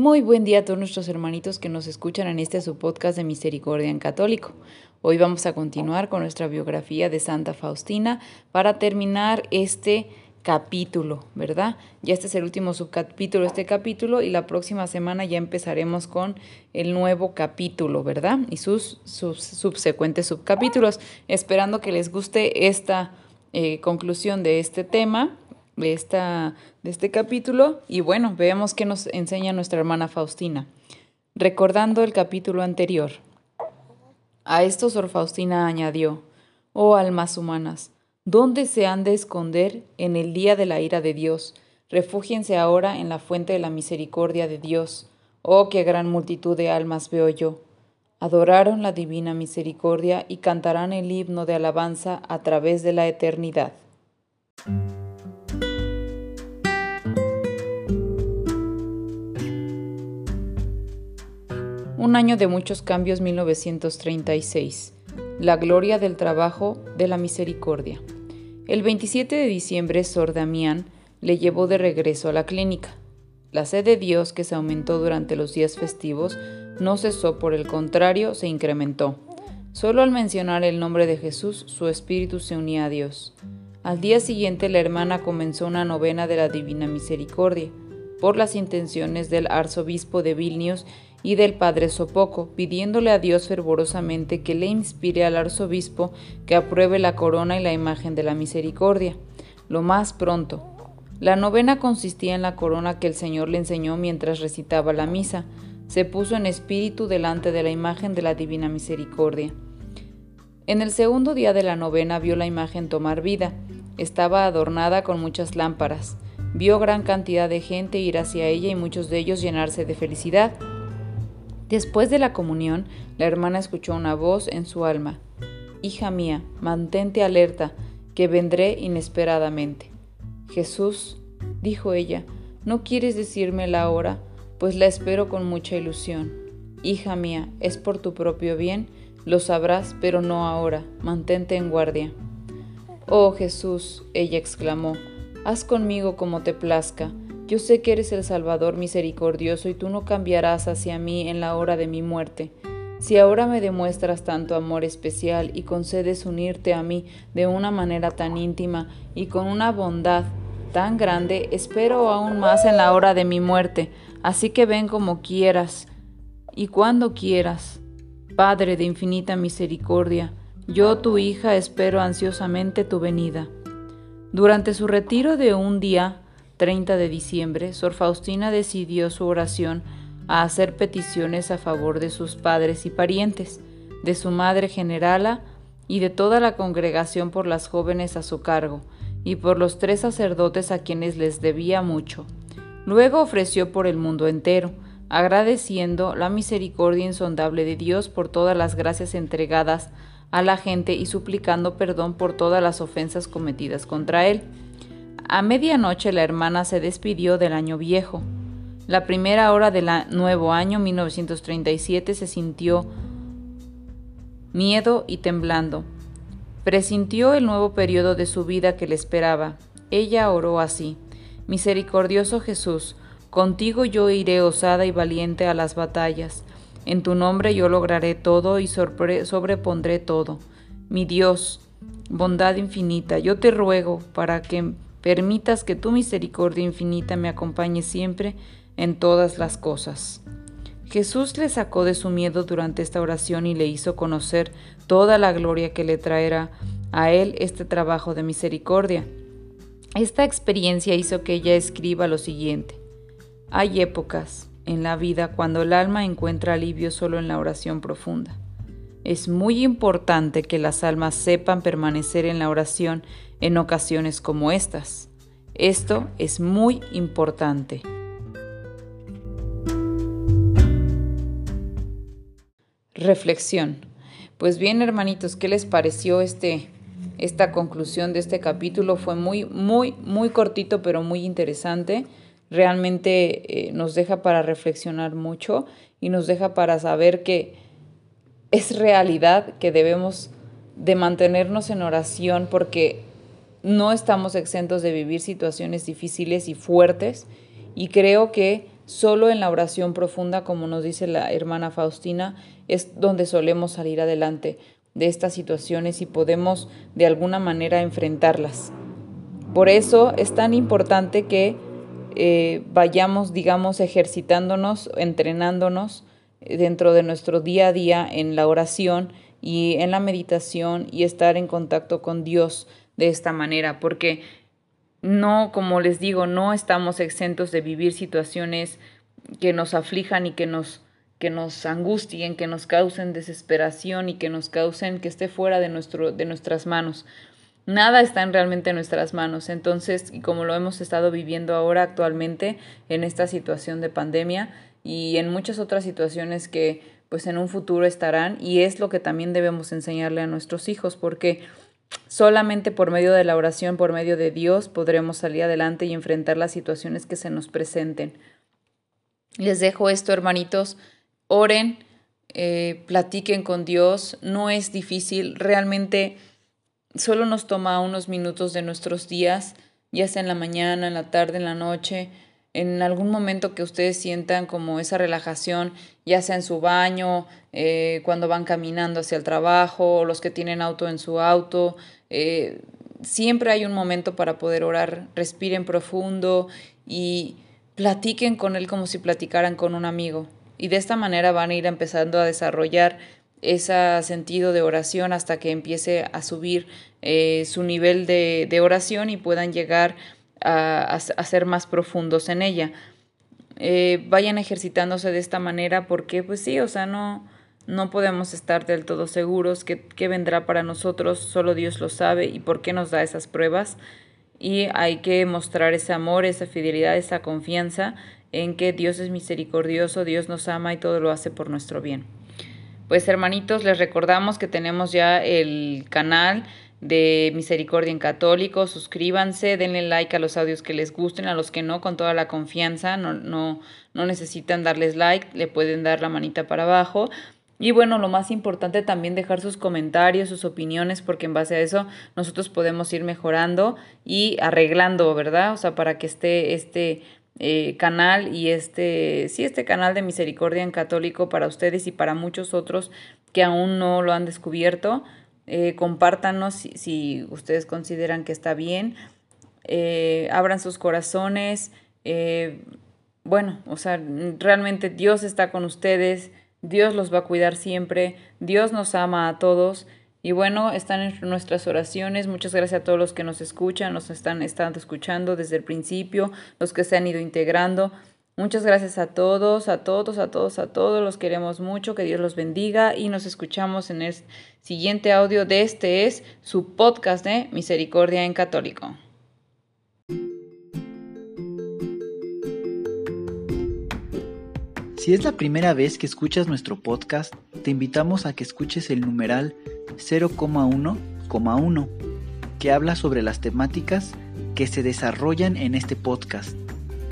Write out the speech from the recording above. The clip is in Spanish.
Muy buen día a todos nuestros hermanitos que nos escuchan en este su podcast de Misericordia en Católico. Hoy vamos a continuar con nuestra biografía de Santa Faustina para terminar este capítulo, ¿verdad? Ya este es el último subcapítulo de este capítulo y la próxima semana ya empezaremos con el nuevo capítulo, ¿verdad? Y sus, subsecuentes subcapítulos, esperando que les guste esta eh, conclusión de este tema de, esta, de este capítulo y bueno, veamos qué nos enseña nuestra hermana Faustina. Recordando el capítulo anterior, a esto Sor Faustina añadió, oh almas humanas, ¿dónde se han de esconder en el día de la ira de Dios? Refúgiense ahora en la fuente de la misericordia de Dios. Oh, qué gran multitud de almas veo yo. Adoraron la divina misericordia y cantarán el himno de alabanza a través de la eternidad. Un año de muchos cambios 1936. La gloria del trabajo de la misericordia. El 27 de diciembre, Sor Damián le llevó de regreso a la clínica. La sed de Dios, que se aumentó durante los días festivos, no cesó, por el contrario, se incrementó. Solo al mencionar el nombre de Jesús, su espíritu se unía a Dios. Al día siguiente, la hermana comenzó una novena de la Divina Misericordia, por las intenciones del arzobispo de Vilnius y del padre Sopoco, pidiéndole a Dios fervorosamente que le inspire al arzobispo que apruebe la corona y la imagen de la misericordia, lo más pronto. La novena consistía en la corona que el Señor le enseñó mientras recitaba la misa. Se puso en espíritu delante de la imagen de la Divina Misericordia. En el segundo día de la novena vio la imagen tomar vida. Estaba adornada con muchas lámparas. Vio gran cantidad de gente ir hacia ella y muchos de ellos llenarse de felicidad. Después de la comunión, la hermana escuchó una voz en su alma. Hija mía, mantente alerta, que vendré inesperadamente. Jesús, dijo ella, ¿no quieres decirme la hora? Pues la espero con mucha ilusión. Hija mía, es por tu propio bien, lo sabrás, pero no ahora, mantente en guardia. Oh Jesús, ella exclamó, haz conmigo como te plazca, yo sé que eres el Salvador misericordioso y tú no cambiarás hacia mí en la hora de mi muerte. Si ahora me demuestras tanto amor especial y concedes unirte a mí de una manera tan íntima y con una bondad tan grande, espero aún más en la hora de mi muerte. Así que ven como quieras y cuando quieras. Padre de infinita misericordia, yo tu hija espero ansiosamente tu venida. Durante su retiro de un día, 30 de diciembre, Sor Faustina decidió su oración a hacer peticiones a favor de sus padres y parientes, de su madre generala y de toda la congregación por las jóvenes a su cargo, y por los tres sacerdotes a quienes les debía mucho. Luego ofreció por el mundo entero, agradeciendo la misericordia insondable de Dios por todas las gracias entregadas a la gente y suplicando perdón por todas las ofensas cometidas contra él. A medianoche la hermana se despidió del año viejo. La primera hora del nuevo año 1937 se sintió miedo y temblando. Presintió el nuevo periodo de su vida que le esperaba. Ella oró así. Misericordioso Jesús, contigo yo iré osada y valiente a las batallas. En tu nombre yo lograré todo y sobrepondré todo. Mi Dios, bondad infinita, yo te ruego para que permitas que tu misericordia infinita me acompañe siempre en todas las cosas. Jesús le sacó de su miedo durante esta oración y le hizo conocer toda la gloria que le traerá a él este trabajo de misericordia. Esta experiencia hizo que ella escriba lo siguiente. Hay épocas en la vida cuando el alma encuentra alivio solo en la oración profunda. Es muy importante que las almas sepan permanecer en la oración en ocasiones como estas. Esto es muy importante. Reflexión. Pues bien, hermanitos, ¿qué les pareció este esta conclusión de este capítulo? Fue muy muy muy cortito, pero muy interesante. Realmente eh, nos deja para reflexionar mucho y nos deja para saber que es realidad que debemos de mantenernos en oración porque no estamos exentos de vivir situaciones difíciles y fuertes y creo que solo en la oración profunda, como nos dice la hermana Faustina, es donde solemos salir adelante de estas situaciones y podemos de alguna manera enfrentarlas. Por eso es tan importante que eh, vayamos, digamos, ejercitándonos, entrenándonos dentro de nuestro día a día en la oración y en la meditación y estar en contacto con Dios de esta manera, porque no, como les digo, no estamos exentos de vivir situaciones que nos aflijan y que nos que nos angustien, que nos causen desesperación y que nos causen que esté fuera de, nuestro, de nuestras manos. Nada está en realmente en nuestras manos. Entonces, y como lo hemos estado viviendo ahora actualmente en esta situación de pandemia y en muchas otras situaciones que pues en un futuro estarán y es lo que también debemos enseñarle a nuestros hijos porque solamente por medio de la oración, por medio de Dios, podremos salir adelante y enfrentar las situaciones que se nos presenten. Les dejo esto, hermanitos, oren, eh, platiquen con Dios, no es difícil, realmente solo nos toma unos minutos de nuestros días, ya sea en la mañana, en la tarde, en la noche, en algún momento que ustedes sientan como esa relajación, ya sea en su baño, eh, cuando van caminando hacia el trabajo, los que tienen auto en su auto, eh, siempre hay un momento para poder orar, respiren profundo y platiquen con él como si platicaran con un amigo. Y de esta manera van a ir empezando a desarrollar ese sentido de oración hasta que empiece a subir eh, su nivel de, de oración y puedan llegar a, ser más profundos en ella. Eh, vayan ejercitándose de esta manera porque pues sí, o sea, no, no podemos estar del todo seguros que, que vendrá para nosotros, solo Dios lo sabe y por qué nos da esas pruebas. Y hay que mostrar ese amor, esa fidelidad, esa confianza en que Dios es misericordioso, Dios nos ama y todo lo hace por nuestro bien. Pues hermanitos, les recordamos que tenemos ya el canal de Misericordia en Católico. Suscríbanse, denle like a los audios que les gusten, a los que no, con toda la confianza. No, no, no necesitan darles like, le pueden dar la manita para abajo. Y bueno, lo más importante también dejar sus comentarios, sus opiniones, porque en base a eso nosotros podemos ir mejorando y arreglando, ¿verdad? O sea, para que esté este eh, canal y este, sí, este canal de Misericordia en Católico para ustedes y para muchos otros que aún no lo han descubierto. Eh, compártanos si, ustedes consideran que está bien, eh, abran sus corazones, eh, bueno, o sea, realmente Dios está con ustedes, Dios los va a cuidar siempre, Dios nos ama a todos. Y bueno, están en nuestras oraciones. Muchas gracias a todos los que nos escuchan, nos están, están escuchando desde el principio, los que se han ido integrando. Muchas gracias a todos, a todos, a todos, a todos. Los queremos mucho. Que Dios los bendiga y nos escuchamos en el siguiente audio de este es su podcast de Misericordia en Católico. Si es la primera vez que escuchas nuestro podcast, te invitamos a que escuches el numeral 0,1,1, que habla sobre las temáticas que se desarrollan en este podcast